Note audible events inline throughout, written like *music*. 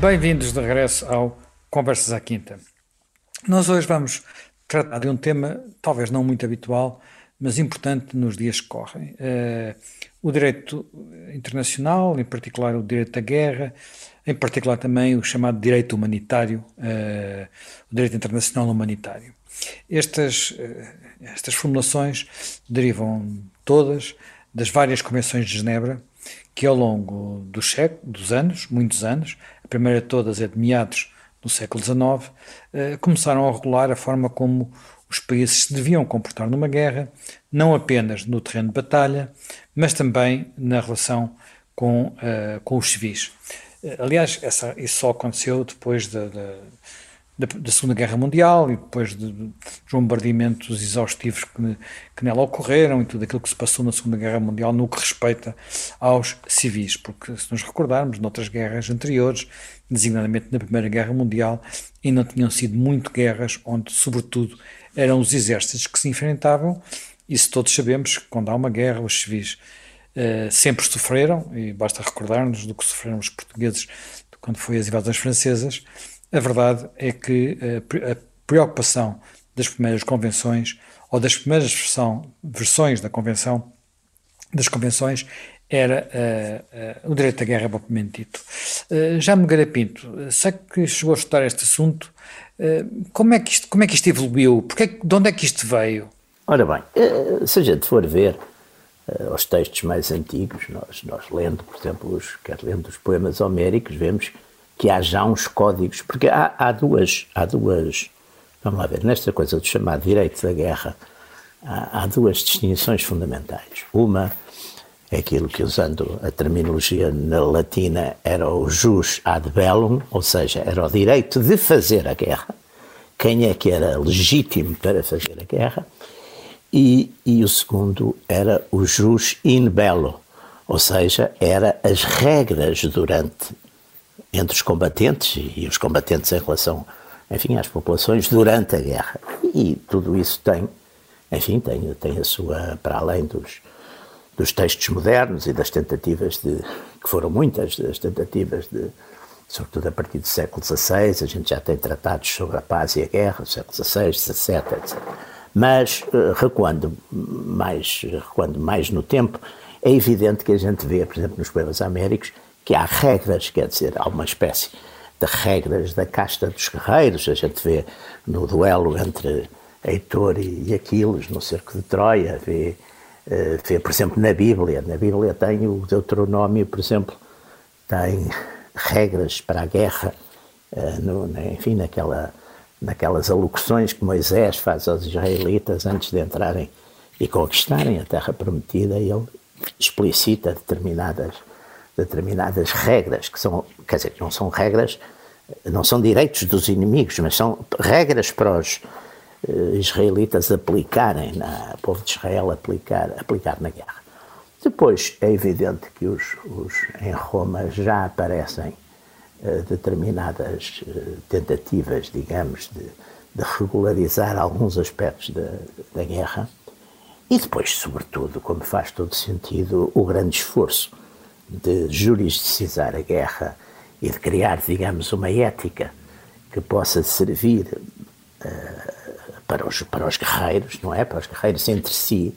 Bem-vindos de regresso ao Conversas à Quinta. Nós hoje vamos tratar de um tema talvez não muito habitual, mas importante nos dias que correm. Uh, o direito internacional, em particular o direito da guerra, em particular também o chamado direito humanitário, uh, o direito internacional humanitário. Estas, uh, estas formulações derivam todas das várias convenções de Genebra, que ao longo dos, séculos, dos anos, muitos anos, primeira de todas é de meados do século XIX, começaram a regular a forma como os países se deviam comportar numa guerra, não apenas no terreno de batalha, mas também na relação com, uh, com os civis. Uh, aliás, essa, isso só aconteceu depois da, da, da, Segunda Guerra Mundial e depois de, dos bombardeamentos exaustivos que, que nela ocorreram e tudo aquilo que se passou na Segunda Guerra Mundial no que respeita aos civis, porque se nos recordarmos, noutras guerras anteriores, designadamente na Primeira Guerra Mundial, e não tinham sido muito guerras onde, sobretudo, eram os exércitos que se enfrentavam. Isso todos sabemos que quando há uma guerra, os civis uh, sempre sofreram, e basta recordar-nos do que sofreram os portugueses quando foi as invasões francesas. A verdade é que uh, a preocupação das primeiras convenções ou das primeiras versão, versões da convenção das convenções era uh, uh, o direito à guerra propriamente dito. Uh, já me Pinto, sei que chegou a estudar este assunto, como, é que isto, como é que isto evoluiu? De onde é que isto veio? Ora bem, se a gente for ver os textos mais antigos, nós, nós lendo, por exemplo, os, quer lendo os poemas homéricos, vemos que há já uns códigos, porque há, há, duas, há duas, vamos lá ver, nesta coisa do chamado direito da guerra, há, há duas distinções fundamentais. Uma é aquilo que, usando a terminologia na latina, era o jus ad bellum, ou seja, era o direito de fazer a guerra, quem é que era legítimo para fazer a guerra, e, e o segundo era o jus in bello, ou seja, era as regras durante entre os combatentes e, os combatentes em relação, enfim, às populações durante a guerra. E tudo isso tem, enfim, tem, tem a sua, para além dos, dos textos modernos e das tentativas de, que foram muitas, das tentativas de, sobretudo a partir do século XVI, a gente já tem tratados sobre a paz e a guerra, século XVI, XVII, etc. Mas, eh, recuando mais, recuando mais no tempo, é evidente que a gente vê, por exemplo, nos poemas américos, que há regras, quer dizer, há uma espécie de regras da casta dos guerreiros, a gente vê no duelo entre Heitor e Aquiles, no cerco de Troia, vê eh, vê, por exemplo, na Bíblia. Na Bíblia tem o Deuteronômio, por exemplo, tem regras para a guerra, eh, no, enfim, naquela, naquelas alocuções que Moisés faz aos israelitas antes de entrarem e conquistarem a terra prometida, ele explicita determinadas, determinadas regras, que são, quer dizer, não são regras, não são direitos dos inimigos, mas são regras para os uh, israelitas aplicarem, na, o povo de Israel aplicar, aplicar na guerra. Depois é evidente que os, os em Roma já aparecem uh, determinadas uh, tentativas, digamos, de, de, regularizar alguns aspectos da, da guerra e depois, sobretudo, como faz todo sentido, o grande esforço de jurisdicizar a guerra e de criar, digamos, uma ética que possa servir uh, para os, para os guerreiros, não é? Para os guerreiros entre si,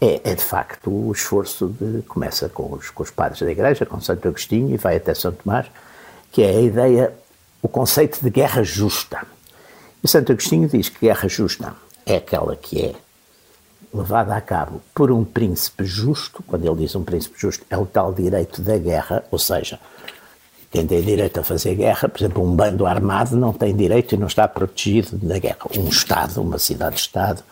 é, é de facto o esforço de. começa com os, com os padres da Igreja, com Santo Agostinho e vai até São Tomás, que é a ideia, o conceito de guerra justa. E Santo Agostinho diz que guerra justa é aquela que é levada a cabo por um príncipe justo, quando ele diz um príncipe justo, é o tal direito da guerra, ou seja, quem tem direito a fazer guerra, por exemplo, um bando armado não tem direito e não está protegido da guerra. Um Estado, uma cidade-Estado,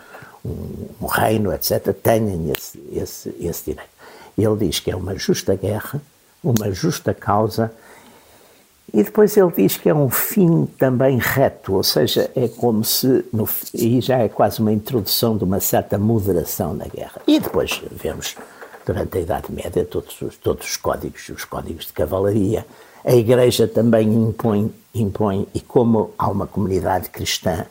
um, um, reino, etc., têm esse, esse, esse direito. Ele diz que é uma justa guerra, uma justa causa, e depois ele diz que é um fim também reto, ou seja, é como se, no, e já é quase uma introdução de uma certa moderação na guerra. E depois vemos, durante a Idade Média, todos os, todos os códigos, os códigos de cavalaria, a Igreja também impõe, impõe, e como há uma comunidade cristã,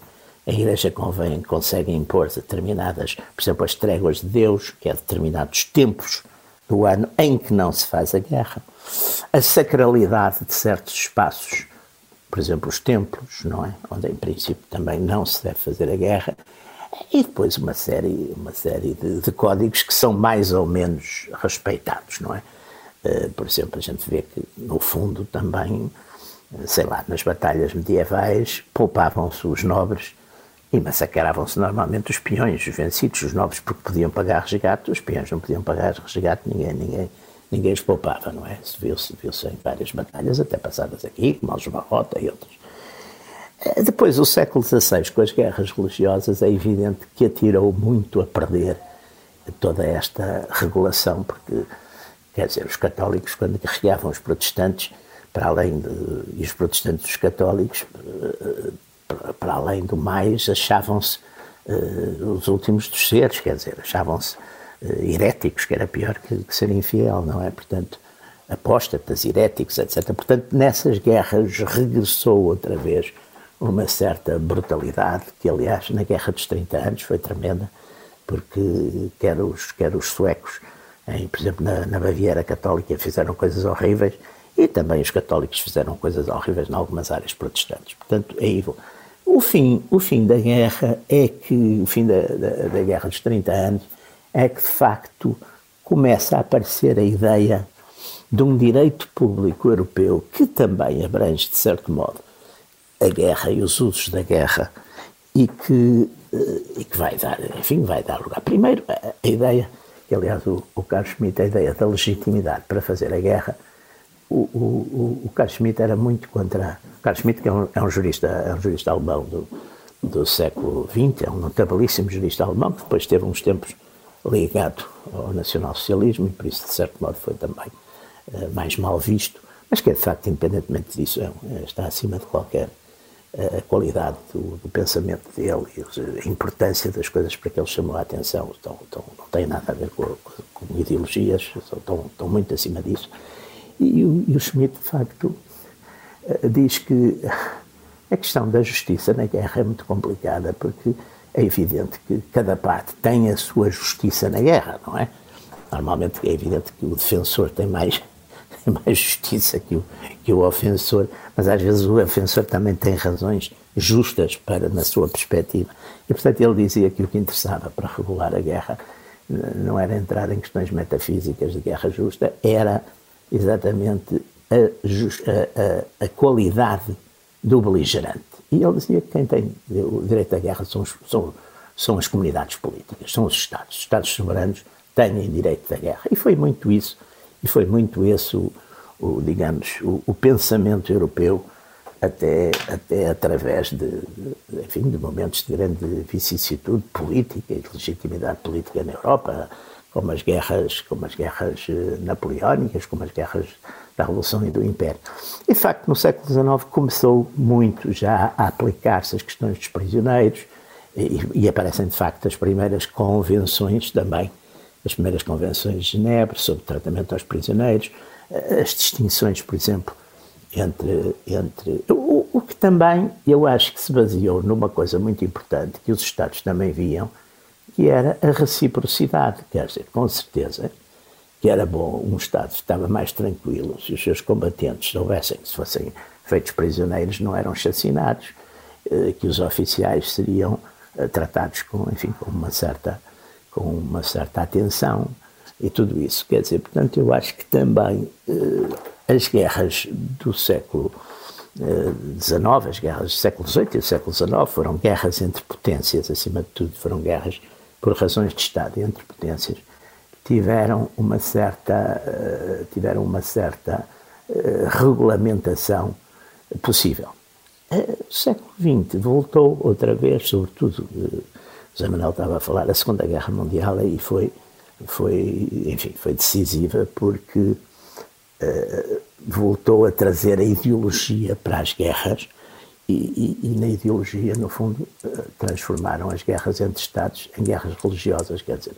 a Igreja convém, consegue impor determinadas, por exemplo, as tréguas de Deus, que é determinados tempos do ano em que não se faz a guerra, a sacralidade de certos espaços por exemplo, os templos, não é? Onde em princípio também não se deve fazer a guerra, e depois uma série, uma série de, de códigos que são mais ou menos respeitados, não é? Uh, por exemplo, a gente vê que, no fundo, também, sei lá, nas batalhas medievais, poupavam-se os nobres e massacravam-se normalmente os peões, os vencidos, os nobres, porque podiam pagar resgate, os peões não podiam pagar resgate, ninguém, ninguém, ninguém os poupava, não é? Se viu-se viu em várias batalhas, até passadas aqui, como os Barrota e outros. Eh, depois, o século XVI, com as guerras religiosas, é evidente que atirou muito a perder toda esta regulação, porque, quer dizer, os católicos, quando guerreavam os protestantes, para além de. e os protestantes dos católicos, eh, para além do mais, achavam-se os últimos dos seres, quer dizer, achavam-se heréticos, que era pior que, que ser infiel, não é? Portanto, apóstatas, heréticos, etc. Portanto, nessas guerras regressou outra vez uma certa brutalidade, que aliás na Guerra dos 30 Anos foi tremenda, porque quer os, quer os suecos, em, por exemplo, na, na Baviera Católica, fizeram coisas horríveis, e também os católicos fizeram coisas horríveis em algumas áreas protestantes. Portanto, aí o fim, o fim da guerra é que, o fim da, da, da guerra dos 30 anos, é que de facto começa a aparecer a ideia de um direito público europeu que também abrange, de certo modo, a guerra e os usos da guerra e que, eh, e que vai dar, enfim, vai dar lugar. Primeiro, a, ideia, que aliás o, o Carlos Schmitt, a ideia da legitimidade para fazer a guerra, o, o, o Carl Schmitt era muito contra. Carl Schmitt, que é um, é um jurista, é um jurista alemão do, do século XX, é um notabilíssimo jurista alemão, que depois teve uns tempos ligado ao nacionalsocialismo e por isso, de certo modo, foi também uh, mais mal visto, mas que de facto, independentemente disso, é, é, está acima de qualquer uh, qualidade do, do, pensamento dele e a importância das coisas para que ele chamou a atenção. Estão, não tem nada a ver com, com, ideologias, estão, estão muito acima disso. E o, e o Schmidt, de facto, eh, diz que a questão da justiça na guerra é muito complicada, porque é evidente que cada parte tem a sua justiça na guerra, não é? Normalmente é evidente que o defensor tem mais, *laughs* tem mais justiça que o, que o ofensor, mas às vezes o ofensor também tem razões justas para na sua perspectiva. E portanto ele dizia que o que interessava para regular a guerra não era entrar em questões metafísicas de guerra justa, era exatamente a, a, a, qualidade do beligerante. E ele dizia que quem tem o direito à guerra são, os, são, são as comunidades políticas, são os Estados. Os Estados soberanos têm direito da guerra. E foi muito isso, e foi muito esse o, o digamos, o, o, pensamento europeu até, até através de, de, enfim, de momentos de grande vicissitude política e de legitimidade política na Europa, como as guerras, como as guerras eh, napoleónicas, como as guerras da Revolução e do Império. De facto, no século XIX começou muito já a aplicar-se as questões dos prisioneiros e, e, aparecem, de facto, as primeiras convenções também, as primeiras convenções de Genebra sobre tratamento aos prisioneiros, as distinções, por exemplo, entre... entre o, o que também, eu acho que se baseou numa coisa muito importante, que os Estados também viam, que era a reciprocidade. Quer dizer, com certeza que era bom um Estado estava mais tranquilo se os seus combatentes soubessem que se fossem feitos prisioneiros não eram chacinados, eh, que os oficiais seriam eh, tratados com, enfim, com uma certa, com uma certa atenção e tudo isso. Quer dizer, portanto, eu acho que também eh, as guerras do século XIX, as guerras do século XVIII e do século XIX foram guerras entre potências, acima de tudo, foram guerras por razões de Estado entre potências, tiveram uma certa, uh, tiveram uma certa uh, regulamentação possível. Uh, o século XX voltou outra vez, sobretudo, José Manuel estava a falar, a Segunda Guerra Mundial e foi, foi, enfim, foi decisiva porque voltou a trazer a ideologia para as guerras e, e, e, na ideologia, no fundo, eh, transformaram as guerras entre Estados em guerras religiosas. Quer dizer,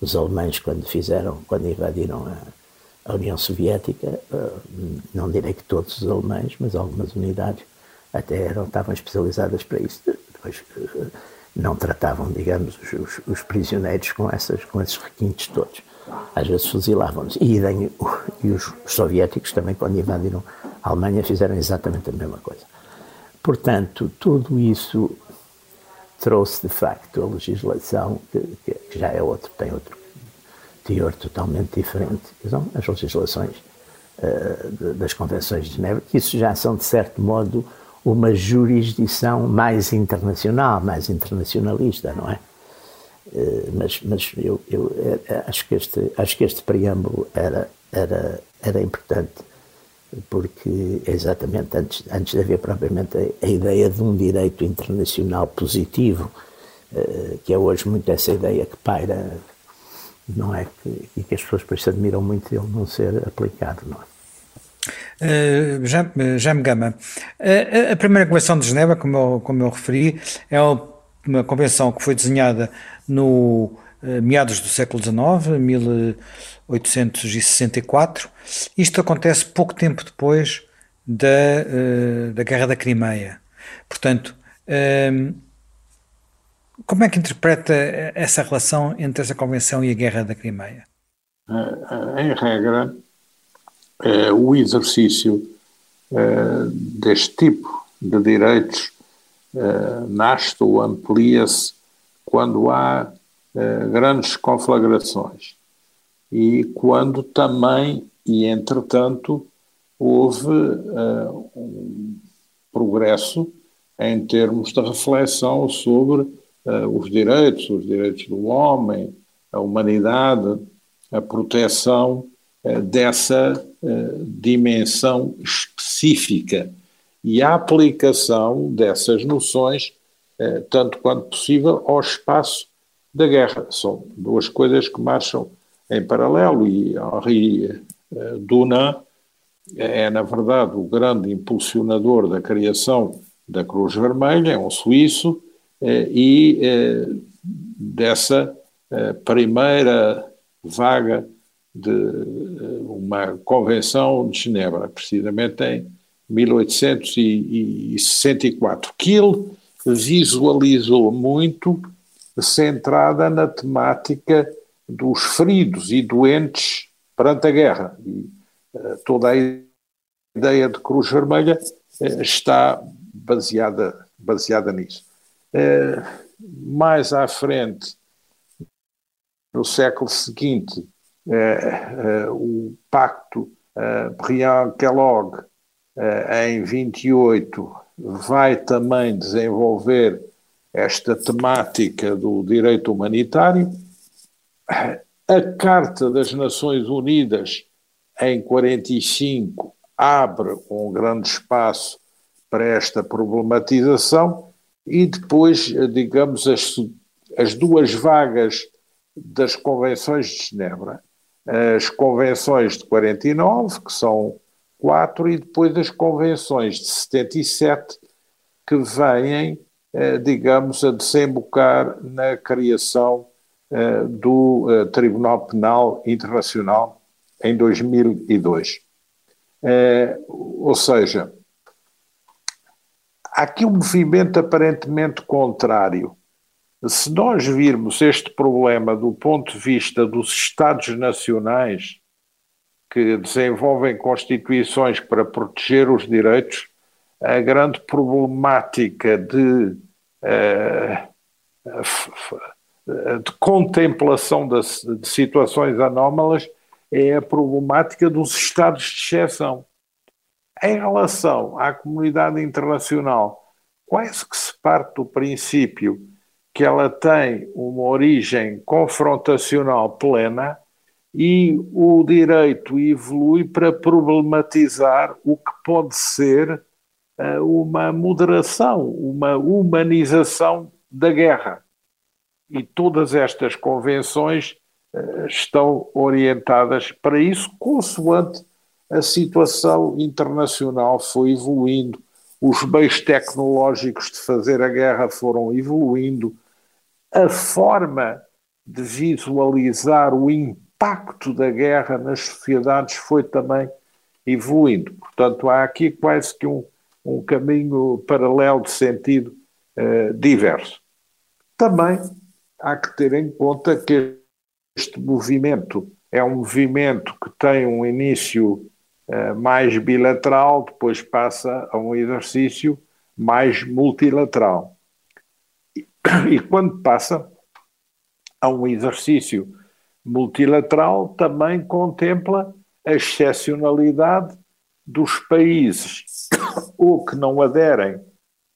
os alemães, quando fizeram, quando invadiram a, a União Soviética, eh, não direi que todos os alemães, mas algumas unidades até eram, estavam especializadas para isso. Depois eh, não tratavam, digamos, os, os prisioneiros com, essas, com esses requintes todos. Às vezes fuzilavam-nos. E, e os soviéticos também, quando invadiram a Alemanha, fizeram exatamente a mesma coisa. Portanto, tudo isso trouxe de facto a legislação, que, que já é outro, tem outro teor totalmente diferente, são as legislações uh, das convenções de Genebra, que isso já são, de certo modo, uma jurisdição mais internacional, mais internacionalista, não é? Uh, mas mas eu, eu, eu, acho, que este, acho que este preâmbulo era, era, era importante porque exatamente antes, antes de haver propriamente a, a ideia de um direito internacional positivo, uh, que é hoje muito essa ideia que paira, não é? Que, e que as pessoas depois se admiram muito ele não ser aplicado, não é? Uh, gama. Uh, a primeira Convenção de Genebra, como eu, como eu referi, é uma convenção que foi desenhada no uh, meados do século XIX, 1864. Isto acontece pouco tempo depois da, uh, da Guerra da Crimeia. Portanto, uh, como é que interpreta essa relação entre essa convenção e a Guerra da Crimeia? Em regra, eh, o exercício deste tipo de direitos nasce ou amplia-se quando há grandes conflagrações e quando também, e entretanto, houve uh, um progresso em termos de reflexão sobre uh, os direitos, os direitos do homem, a humanidade, a proteção uh, dessa dimensão específica e a aplicação dessas noções, tanto quanto possível, ao espaço da guerra. São duas coisas que marcham em paralelo e Henri eh, Dunant é, na verdade, o grande impulsionador da criação da Cruz Vermelha, é um suíço, eh, e eh, dessa primeira vaga de uma convenção de Genebra, precisamente em 1864, que ele visualizou muito centrada na temática dos feridos e doentes perante a guerra. E uh, toda a ideia de Cruz Vermelha uh, está baseada, baseada nisso. Uh, mais à frente, no século seguinte, o pacto Briand-Kellogg, em 28, vai também desenvolver esta temática do direito humanitário a Carta das Nações Unidas, em 45, abre um grande espaço para esta problematização e depois, digamos, as, as duas vagas das convenções de Genebra. As convenções de 49, que são quatro, e depois as convenções de 77, que vêm, eh, digamos, a desembocar na criação do eh, Tribunal Penal Internacional em 2002. Eh, ou seja, há aqui um movimento aparentemente contrário. Se nós virmos este problema do ponto de vista dos Estados nacionais que desenvolvem constituições para proteger os direitos, a grande problemática de de contemplação de, de situações anómalas é a problemática dos estados de exceção. Em relação à comunidade internacional, quase que se parte do princípio que ela tem uma origem confrontacional plena e o direito evolui para problematizar o que pode ser uh, uma moderação, uma humanização da guerra. E todas estas convenções uh, estão orientadas para isso, consoante a situação internacional foi evoluindo, os meios tecnológicos de fazer a guerra foram evoluindo, a forma de visualizar o impacto da guerra nas sociedades foi também evoluindo. Portanto, há aqui quase que um, um caminho paralelo de sentido uh, diverso. Também há que ter em conta que este movimento é um movimento que tem um início uh, mais bilateral, depois passa a um exercício mais multilateral. *coughs* E quando passa a um exercício multilateral, também contempla a excepcionalidade dos países *coughs* ou que não aderem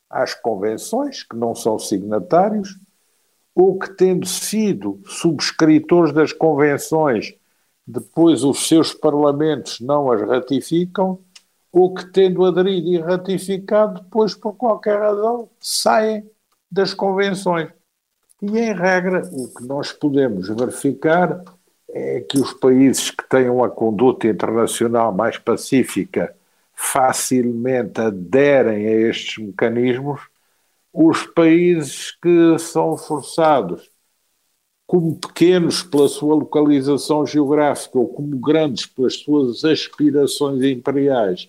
às convenções, que não são signatários, ou que, tendo sido subscritores das convenções, depois os seus parlamentos não as ratificam, ou que, tendo aderido e ratificado, depois, por qualquer razão, saem das convenções. E, em regra, o que nós podemos verificar é que os países que tenham a conduta internacional mais pacífica facilmente aderem a estes mecanismos, os países que são forçados, como pequenos pela sua localização geográfica ou como grandes pelas suas aspirações imperiais,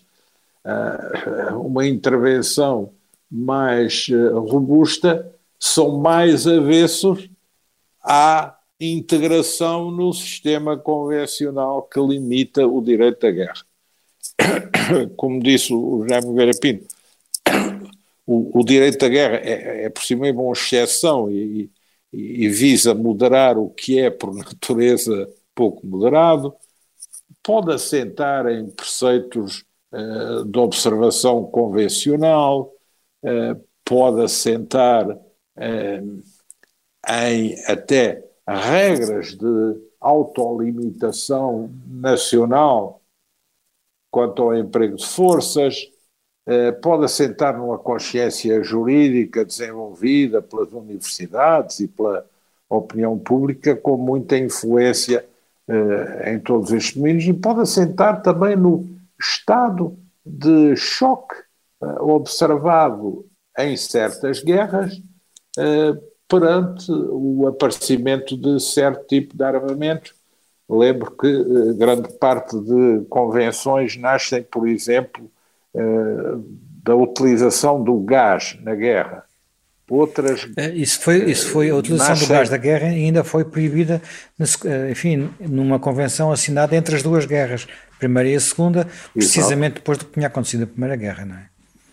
uma intervenção mais eh, robusta, são mais avessos à integração no sistema convencional que limita o direito à guerra. *coughs* Como disse o Jaime Vera Pinto, o, o, direito à guerra é, é por si mesmo uma exceção e, e, e, visa moderar o que é, por *laughs* natureza, pouco moderado, pode assentar em preceitos uh, de observação convencional, uh, pode assentar uh, em até regras de autolimitação nacional quanto ao emprego de forças, pode assentar numa consciência jurídica desenvolvida pelas universidades e pela opinião pública com muita influência eh, em todos estes domínios e pode assentar também no estado de choque eh, observado em certas guerras perante o aparecimento de certo tipo de armamento. Lembro que eh, grande parte de convenções nascem, por exemplo, eh, da utilização do gás na guerra. Outras. Eh, isso foi, isso foi a utilização nascem... do gás da guerra ainda foi proibida, enfim, numa convenção assinada entre as duas guerras, a primeira e a segunda, precisamente Exato. depois do que tinha acontecido a Primeira Guerra, não é?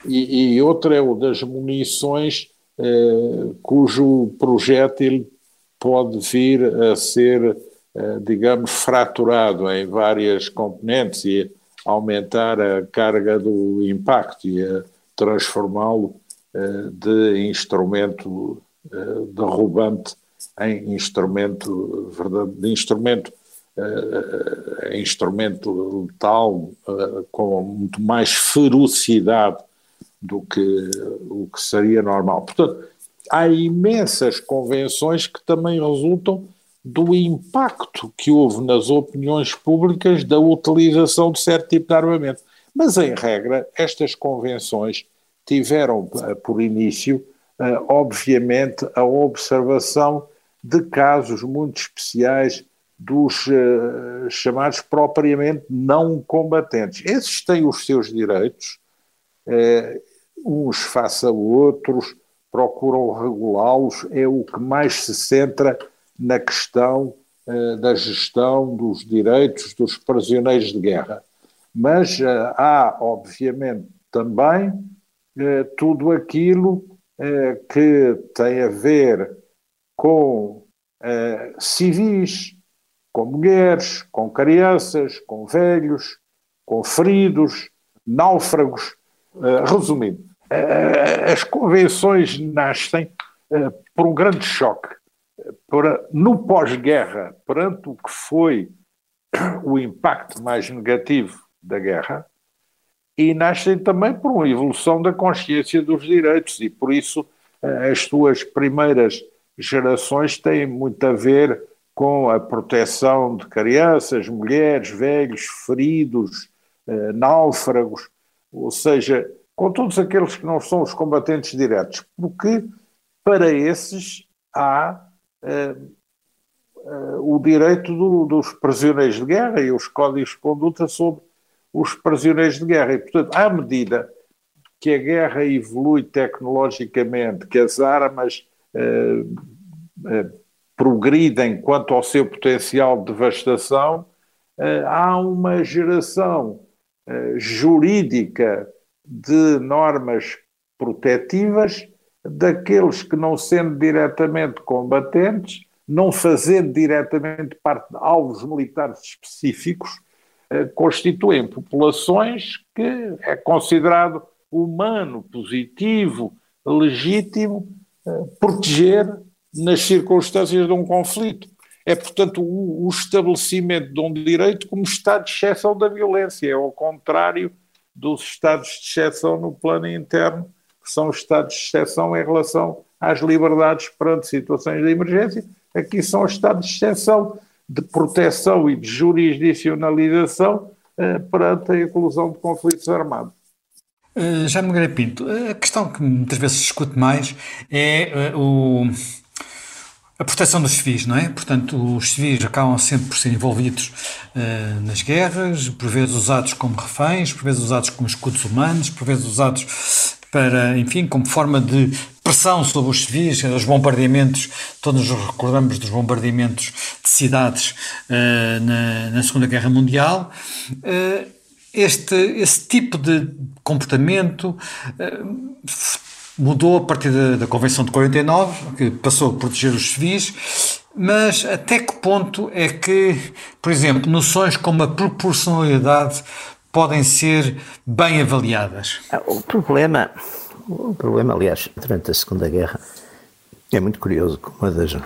E, e outra é o das munições eh, cujo projétil pode vir a ser, eh, digamos, fraturado em várias componentes e aumentar a carga do impacto e a transformá-lo eh, de instrumento derrubante em instrumento de instrumento em instrumento letal com muito mais ferocidade do que o que seria normal. Portanto, há imensas convenções que também resultam do impacto que houve nas opiniões públicas da utilização de certo tipo de armamento. Mas, em regra, estas convenções tiveram eh, por início, eh, obviamente, a observação de casos muito especiais dos uh, chamados propriamente não combatentes. Esses têm os seus direitos, uns face a outros, procuram regulá-los, é o que mais se centra na questão uh, da gestão dos direitos dos prisioneiros de guerra. Mas uh, há, obviamente, também uh, tudo aquilo que tem a ver com civis, com mulheres, com crianças, com velhos, com feridos, náufragos. resumindo, eh, as convenções nascem eh, por um grande choque. Para, no pós-guerra, perante o que foi o impacto mais negativo da guerra, e nascem também por uma evolução da consciência dos direitos, e por isso eh, as suas primeiras gerações têm muito a ver com a proteção de crianças, mulheres, velhos, feridos, náufragos, ou seja, com todos aqueles que não são os combatentes diretos, porque para esses há o direito do, dos prisioneiros de guerra e os códigos de conduta sobre os prisioneiros de guerra. E, portanto, à medida que a guerra evolui tecnologicamente, que as armas uh, progridem quanto ao seu potencial de devastação, há uma geração jurídica de normas protetivas daqueles que, não sendo diretamente combatentes, não fazendo diretamente parte de alvos militares específicos, eh, constituem populações que é considerado humano, positivo, legítimo eh, proteger nas circunstâncias de um conflito. É, portanto, o, o, estabelecimento de um direito como estado de exceção da violência, é ao contrário dos estados de exceção no plano interno, que são estados de exceção em relação às liberdades perante situações de emergência. Aqui são os estados de exceção de proteção e de jurisdicionalização eh, perante a inclusão de conflitos armados. Uh, Jaime Nogueira Pinto, a questão que muitas vezes se discute mais é uh, o, a proteção dos civis, não é? Portanto, os civis acabam sempre por ser envolvidos uh, nas guerras, por vezes usados como reféns, por vezes usados como escudos humanos, por vezes usados para, enfim, como forma de pressão sobre os civis, os bombardeamentos, todos nos recordamos dos bombardeamentos de cidades uh, na, na, Segunda Guerra Mundial. Uh, este, esse tipo de comportamento uh, mudou a partir da, da, Convenção de 49, que passou a proteger os civis, mas até que ponto é que, por exemplo, noções como a proporcionalidade podem ser bem avaliadas? Ah, o problema, o problema, aliás, durante a Segunda Guerra, é muito curioso que uma das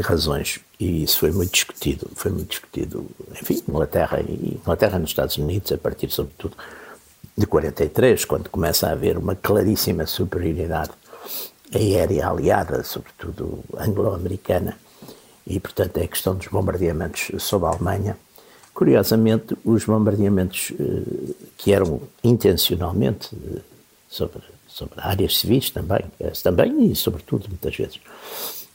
razões, e isso foi muito discutido, foi muito discutido, enfim, Inglaterra e Inglaterra nos Estados Unidos, a partir sobretudo de 43, quando começa a haver uma claríssima superioridade aérea aliada, sobretudo anglo-americana, e portanto é a questão dos bombardeamentos sobre a Alemanha, Curiosamente, os bombardeamentos eh, que eram intencionalmente eh, sobre, sobre áreas civis também, também e sobretudo muitas vezes,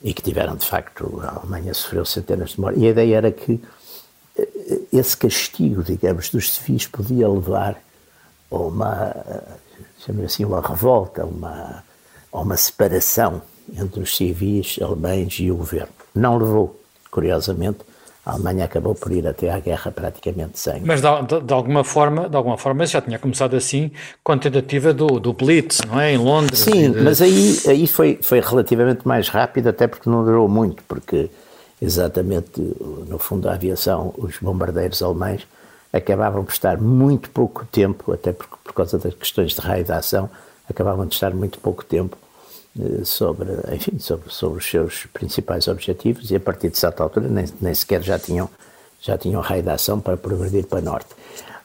e que tiveram de facto, a Alemanha sofreu centenas de mortes, e a ideia era que eh, esse castigo, digamos, dos civis podia levar a uma, chamemos assim, uma revolta, uma, a uma separação entre os civis alemães e o governo. Não levou, curiosamente, a Alemanha acabou por ir até à guerra praticamente sem. Mas de, de, de, alguma forma, de alguma forma já tinha começado assim com a tentativa do, do Blitz, não é? Em Londres. Sim, de... mas aí, aí foi, foi relativamente mais rápido, até porque não durou muito, porque exatamente, no fundo, a aviação, os bombardeiros alemães acabavam por estar muito pouco tempo, até por, por causa das questões de raio de ação, acabavam de estar muito pouco tempo sobre, enfim, sobre, sobre os seus principais objetivos e a partir de certa altura nem, nem sequer já tinham, já tinham raio de ação para progredir para norte.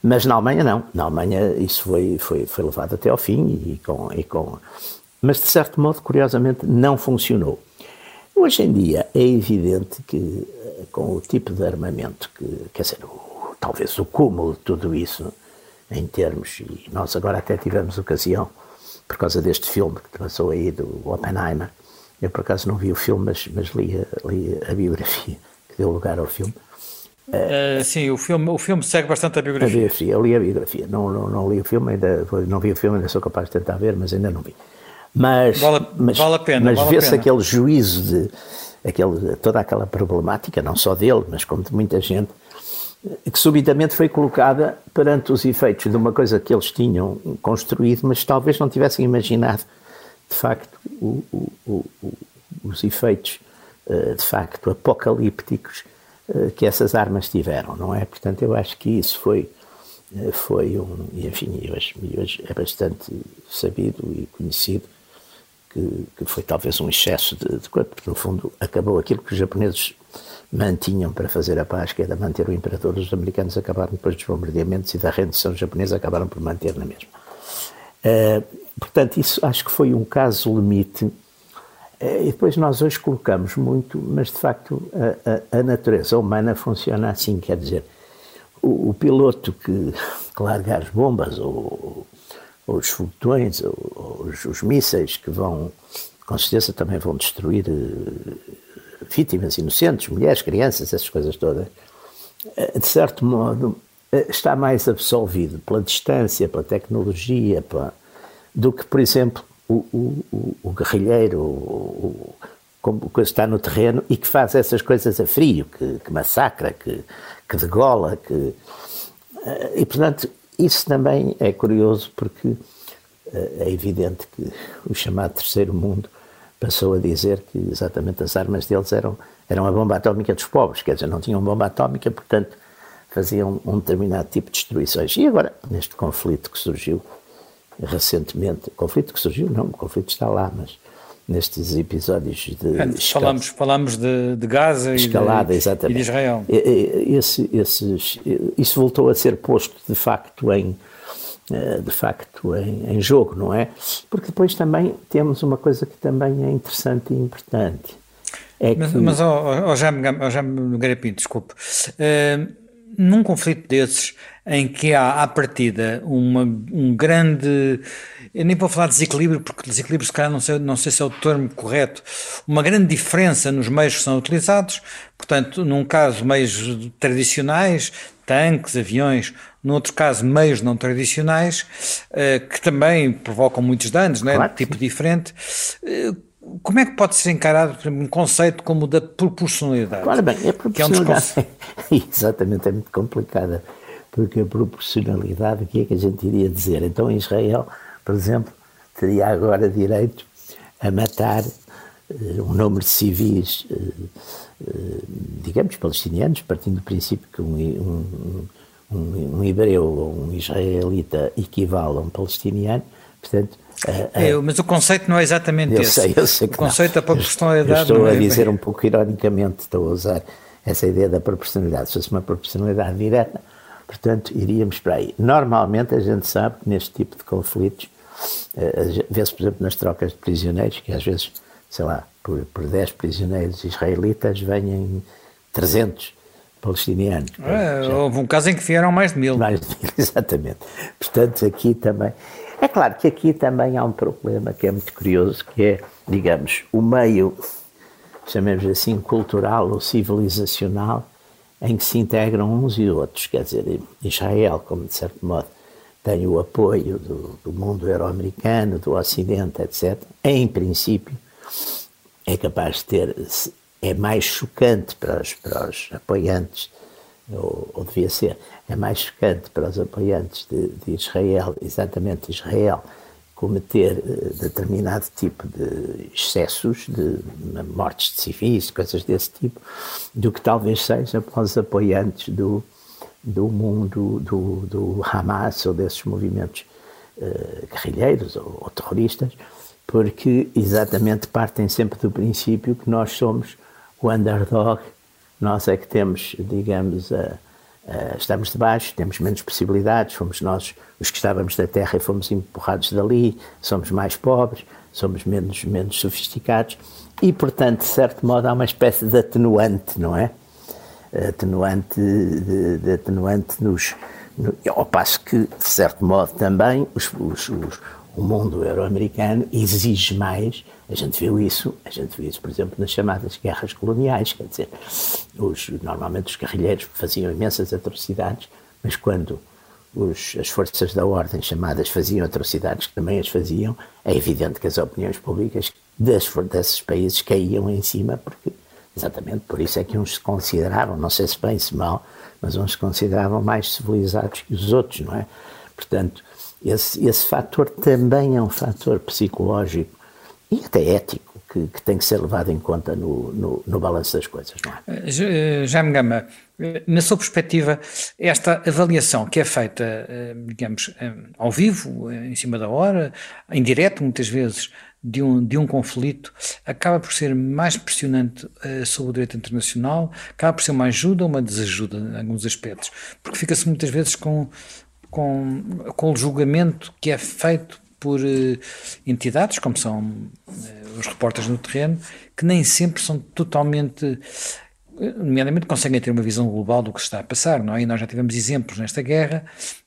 Mas na Alemanha não, na Alemanha isso foi, foi, foi levado até ao fim e com, e com... Mas de certo modo, curiosamente, não funcionou. Hoje em dia é evidente que eh, com o tipo de armamento que, quer dizer, o, talvez o cúmulo de tudo isso em termos, e nós agora até tivemos ocasião por causa deste filme que passou aí do Oppenheimer. Eu, por acaso, não vi o filme, mas, mas li, a, li a biografia que deu lugar ao filme. Uh, sim, o filme, o filme segue bastante a biografia. A biografia, eu li a biografia. Não, não, não li o filme, ainda não vi o filme, ainda sou capaz de tentar ver, mas ainda não vi. Mas, vale, mas, vale a pena. Mas vale vê-se aquele juízo de aquele, toda aquela problemática, não só dele, mas como de muita gente, que subitamente foi colocada perante os efeitos de uma coisa que eles tinham construído, mas talvez não tivessem imaginado, de facto, o, o, o, os efeitos, eh, de facto, apocalípticos eh, que essas armas tiveram, não é? Portanto, eu acho que isso foi, eh, foi um, enfim, hoje, hoje é bastante sabido e conhecido, que, que foi talvez um excesso de, de porque no fundo acabou aquilo que os japoneses mantinham para fazer a paz, que era manter o imperador. Os americanos acabaram depois dos bombardeamentos e da rendição japonesa acabaram por manter na mesma. Uh, portanto, isso acho que foi um caso limite. Uh, e depois nós hoje colocamos muito, mas de facto a, a, a natureza humana funciona assim, quer dizer, o, o piloto que, que *laughs* larga as bombas ou, ou os foguetões ou, ou os, os mísseis que vão, com certeza também vão destruir uh, vítimas inocentes, mulheres, crianças, essas coisas todas, eh, de certo modo, eh, está mais absolvido pela distância, pela tecnologia, pela, do que, por exemplo, o, o, o guerrilheiro, o, o, que está no terreno e que faz essas coisas a frio, que, que massacra, que, que degola, que... Eh, e, portanto, isso também é curioso porque é evidente que o chamado terceiro mundo passou a dizer que exatamente as armas deles eram, eram a bomba atómica dos pobres, quer dizer, não tinham bomba atómica, portanto faziam um determinado tipo de destruições. E agora, neste conflito que surgiu recentemente, conflito que surgiu, não, o conflito está lá, mas nestes episódios de Antes, falamos falamos de, de Gaza escalada, e, de, exatamente. e de Israel esse, esses, isso voltou a ser posto de facto em de facto em, em, jogo não é? Porque depois também temos uma coisa que também é interessante e importante. É mas, que... mas oh, oh, já me oh, já me desculpe. Uh, num conflito desses em que há à partida uma, um grande eu nem vou falar de desequilíbrio, porque desequilíbrio, se calhar, não sei, não sei se é o termo correto, uma grande diferença nos meios que são utilizados, portanto, num caso, meios tradicionais, tanques, aviões, no outro caso, meios não tradicionais, eh, que também provocam muitos danos, não é? de tipo diferente. Eh, como é que pode ser encarado um conceito como o da proporcionalidade? Ora bem, a proporcionalidade é um *laughs* exatamente é muito complicada, porque a proporcionalidade, o que é que a gente iria dizer? Então, Israel, por exemplo, teria agora direito a matar uh, um número de civis, digamos, palestinianos, partindo do princípio que um, um, um, um hebreu ou um israelita equivale a um palestiniano, portanto. É, mas o conceito não é exatamente eu esse. Sei, eu sei que o conceito da proporcionalidade. Eu estou a é dizer um pouco ironicamente, estou a usar essa ideia da proporcionalidade. Se fosse uma proporcionalidade direta, portanto, iríamos para aí. Normalmente a gente sabe que neste tipo de conflitos Uh, Vê-se, por exemplo, nas trocas de prisioneiros, que às vezes, sei lá, por, por 10 prisioneiros israelitas vêm 300 palestinianos. É, houve um caso em que vieram mais de mil. Mais de mil, *laughs* exatamente. Portanto, aqui também. É claro que aqui também há um problema que é muito curioso, que é, digamos, o meio, chamemos assim, cultural ou civilizacional, em que se integram uns e outros. Quer dizer, Israel, como de certo modo tem o apoio do, do mundo euro-americano, do Ocidente, etc., em princípio, é capaz de ter, é mais chocante para os, para os apoiantes, ou, ou, devia ser, é mais chocante para os apoiantes de, de Israel, exatamente Israel, cometer uh, determinado tipo de excessos, de mortes de civis, coisas desse tipo, do que talvez seja para os apoiantes do, do mundo do, do Hamas ou desses movimentos uh, guerrilheiros ou, ou, terroristas, porque exatamente partem sempre do princípio que nós somos o underdog, nós é que temos, digamos, a, a, estamos debaixo, temos menos possibilidades, fomos nós os que estávamos da terra e fomos empurrados dali, somos mais pobres, somos menos, menos sofisticados e, portanto, de certo modo, há uma espécie de atenuante, não é? atenuante, de, de atenuante nos. No, ao passo que, de certo modo, também os, os, os, o mundo euro-americano exige mais. A gente viu isso, a gente viu isso, por exemplo, nas chamadas guerras coloniais, quer dizer, os, normalmente os guerrilheiros faziam imensas atrocidades, mas quando os, as forças da ordem chamadas faziam atrocidades, que também as faziam, é evidente que as opiniões públicas das, desses países caíam em cima, porque Exatamente, por isso é que uns se consideravam, não sei se bem se mal, mas uns se consideravam mais civilizados que os outros, não é? Portanto, esse, esse fator também é um fator psicológico e até ético que, que tem que ser levado em conta no, no, no balanço das coisas, não é? Eh, Jaime Gama, eh, na sua perspectiva, esta avaliação que é feita, eh, digamos, ao vivo, em cima da hora, em direto muitas vezes, de um, de um conflito acaba por ser mais pressionante sobre o direito internacional, acaba por ser uma ajuda ou uma desajuda em alguns aspectos, porque fica-se muitas vezes com, com, com o julgamento que é feito por uh, entidades, como são uh, os repórteres no terreno, que nem sempre são totalmente nomeadamente conseguem ter uma visão global do que se está a passar, não é? E nós já tivemos exemplos nesta guerra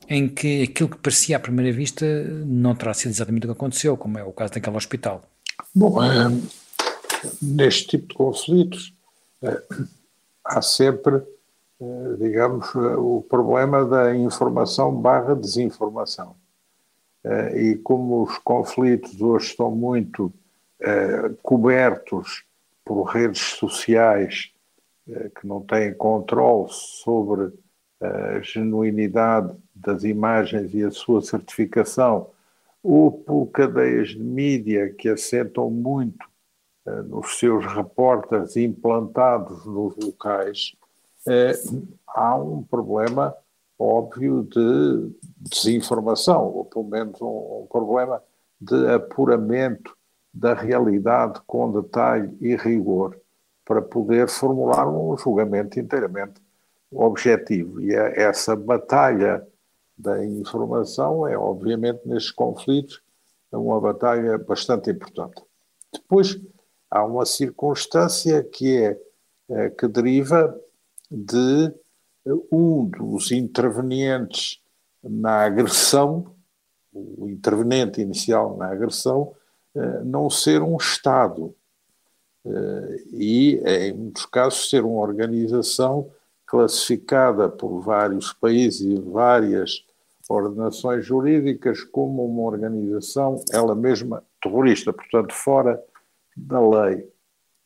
em que aquilo que parecia à primeira vista não terá sido exatamente o que aconteceu, como é o caso daquele hospital. Bom, é, neste tipo de conflitos é, há sempre, digamos, o problema da informação barra desinformação. E como os conflitos hoje estão muito cobertos por redes sociais que não têm controle sobre a genuinidade das imagens e a sua certificação ou por cadeias de mídia que assentam muito nos seus repórteres implantados nos locais, há um problema óbvio de desinformação, ou pelo menos um, um problema de apuramento da realidade com detalhe e rigor para poder formular um julgamento inteiramente objetivo. E é essa batalha da informação é, obviamente, nestes conflitos, uma batalha bastante importante. Depois, há uma circunstância que é, é que deriva de um dos intervenientes na agressão, o intervenente inicial na agressão, eh, não ser um Estado eh, e, em muitos casos, ser uma organização classificada por vários países e várias ordenações jurídicas como uma organização, ela mesma, terrorista, portanto, fora da lei.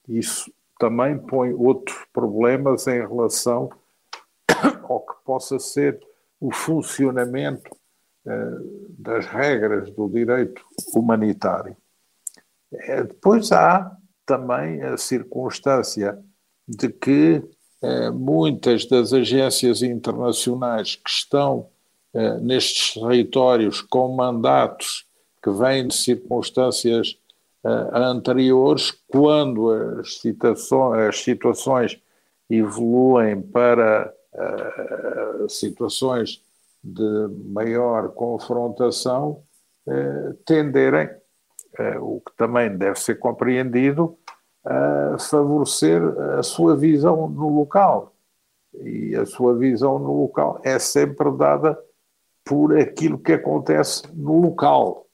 Isso também põe outros problemas em relação *coughs* ao que possa ser o funcionamento eh, das regras do direito humanitário. Eh, depois há também a circunstância de que eh, muitas das agências internacionais que estão nestes territórios com mandatos que vêm de circunstâncias anteriores, quando as, as situações evoluem para uh, situações de maior confrontação uh, tenderem, uh, o que também deve ser compreendido, a favorecer a sua visão no local. E a sua visão no local é sempre dada por aquilo que acontece no local,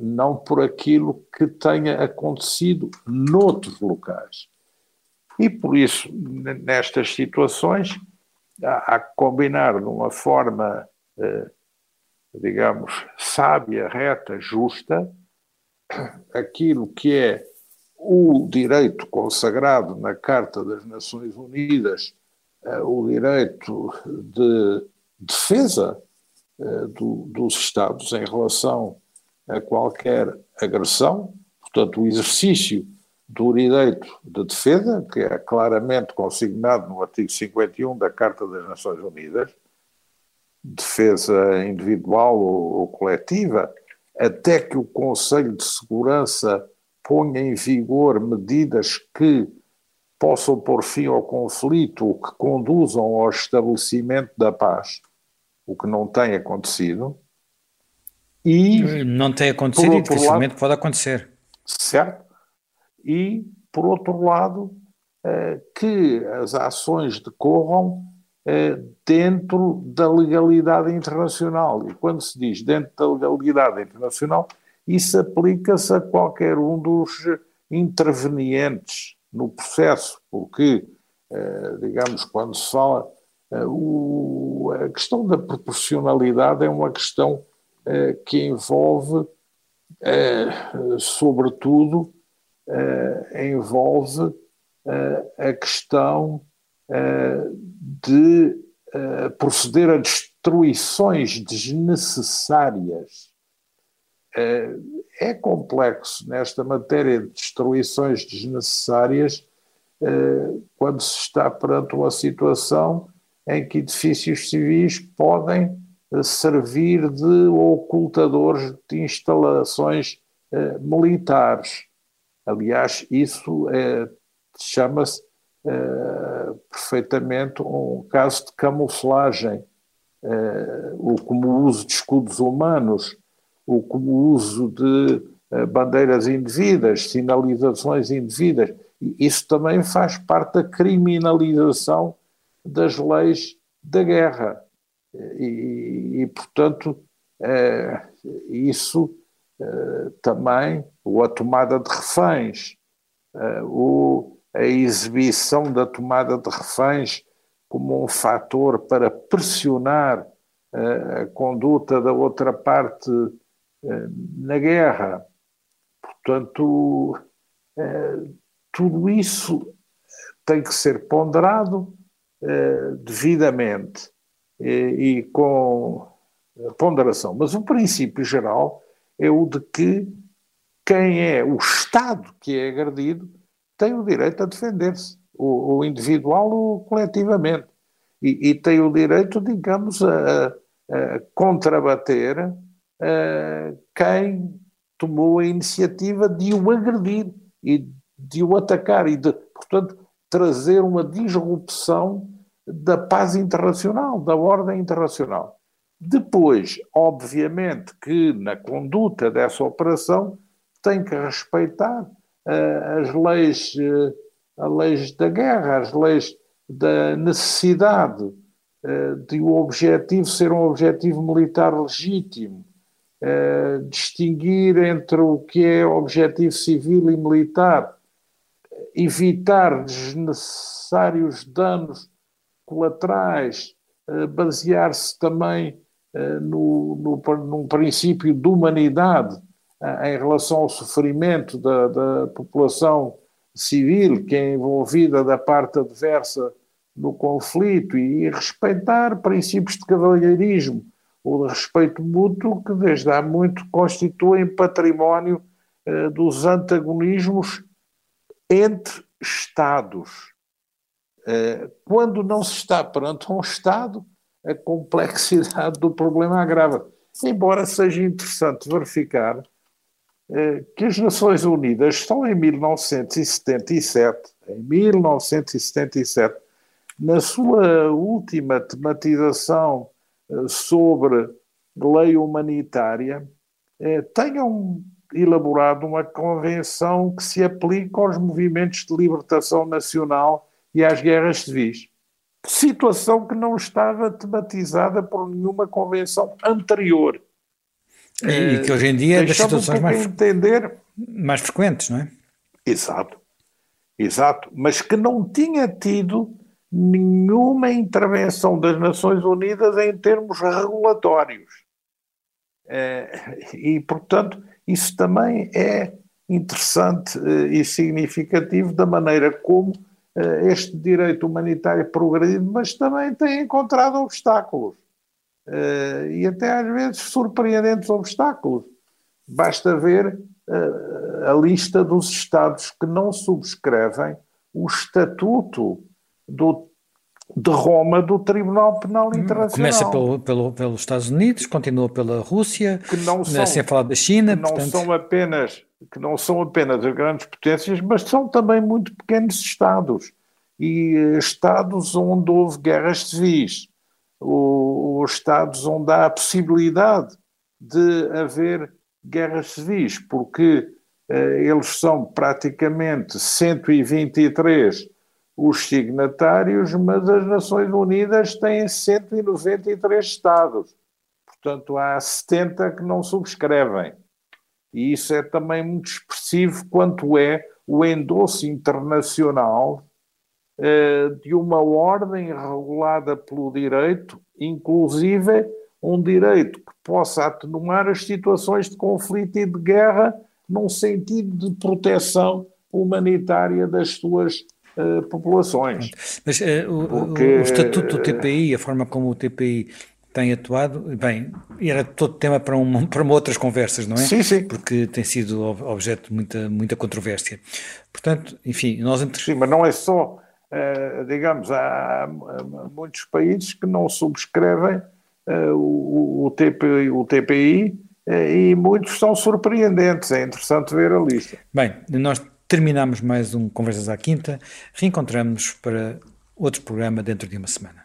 não por aquilo que tenha acontecido noutros locais. E por isso, nestas situações, há, que combinar de uma forma, eh, digamos, sábia, reta, justa, aquilo que é o direito consagrado na Carta das Nações Unidas, eh, o direito de defesa eh, do, dos Estados em relação a qualquer agressão, portanto, o exercício do direito de defesa, que é claramente consignado no artigo 51 da Carta das Nações Unidas, defesa individual ou, ou coletiva, até que o Conselho de Segurança ponha em vigor medidas que possam pôr fim ao conflito ou que conduzam ao estabelecimento da paz, o que não tem acontecido. E, não tem acontecido e dificilmente lado, pode acontecer. Certo e, por outro lado, eh, que as ações decorram eh, dentro da legalidade internacional. E quando se diz dentro da legalidade internacional, isso aplica-se a qualquer um dos intervenientes no processo, porque, eh, digamos, quando se fala, a questão da proporcionalidade é uma questão que envolve, sobretudo, uh, envolve a questão de proceder a destruições desnecessárias. é complexo nesta matéria de destruições desnecessárias quando se está perante uma situação em que edifícios civis podem servir de ocultadores de instalações militares. Aliás, isso é, chama-se é, perfeitamente um caso de camuflagem, é, o como uso de escudos humanos, o como uso de é, bandeiras indevidas, sinalizações indevidas. Isso também faz parte da criminalização das leis da guerra. E, e portanto, é, isso eh, também a tomada de reféns, eh, o, a exibição da tomada de reféns como um fator para pressionar eh, a conduta da outra parte na guerra. Portanto, tudo isso tem que ser ponderado devidamente e, com ponderação. Mas o princípio geral é o de que quem é o Estado que é agredido tem o direito a defender-se, o, o, individual ou coletivamente. E, e, tem o direito, digamos, a, a contrabater a quem tomou a iniciativa de o agredir e de o atacar e de, portanto, trazer uma disrupção da paz internacional, da ordem internacional. Depois, obviamente, que na conduta dessa operação tem que respeitar uh, as leis, uh, as leis da guerra, as leis da necessidade uh, de o objetivo ser um objetivo militar legítimo, distinguir entre o que é objetivo civil e militar, evitar desnecessários danos colaterais, basear-se também no, no, num princípio de humanidade em relação ao sofrimento da, da população civil que é envolvida da parte adversa no conflito e respeitar princípios de cavalheirismo ou de respeito mútuo que desde há muito constituem património eh, dos antagonismos entre Estados. Eh, quando não se está perante um Estado, a complexidade do problema agrava. Embora seja interessante verificar eh, que as Nações Unidas estão em 1977, em 1977, na sua última tematização eh, sobre lei humanitária, tenham elaborado uma convenção que se aplica aos movimentos de libertação nacional e às guerras civis. Situação que não estava tematizada por nenhuma convenção anterior. E, que hoje em dia é das situações um mais, entender... mais frequentes, não é? Exato, exato, mas que não tinha tido nenhuma intervenção das Nações Unidas em termos regulatórios. É, e, portanto, isso também é interessante eh, e significativo da maneira como eh, este direito humanitário progredido, mas também tem encontrado obstáculos. Uh, e até às vezes surpreendentes obstáculos. Basta ver uh, a lista dos Estados que não subscrevem o Estatuto do, de Roma do Tribunal Penal hum, Internacional. Começa pelo, pelo, pelos Estados Unidos, continua pela Rússia, que não são, sem falar da China. Que não, portanto... são apenas, que não são apenas as grandes potências, mas são também muito pequenos Estados. E uh, Estados onde houve guerras civis os Estados onde há a possibilidade de haver guerras civis, porque eh, eles são praticamente 123 os signatários, mas as Nações Unidas têm 193 Estados. Portanto, há 70 que não subscrevem. E isso é também muito expressivo quanto é o endosso internacional eh, de uma ordem regulada pelo direito, inclusive um direito que possa atenuar as situações de conflito e de guerra num sentido de proteção humanitária das suas uh, populações. Mas uh, o, Porque, o, estatuto do TPI, a forma como o TPI tem atuado, bem, era todo tema para, uma, *laughs* para outras conversas, não é? Sim, sim. Porque tem sido objeto de muita, muita controvérsia. Portanto, enfim, nós... Sim, mas não é só Uh, digamos, há, muitos países que não subscrevem o, o, TPI, o TPI e muitos são surpreendentes. É interessante ver a lista. Bem, nós terminamos mais um Conversas à Quinta. Reencontramos para outro programa dentro de uma semana.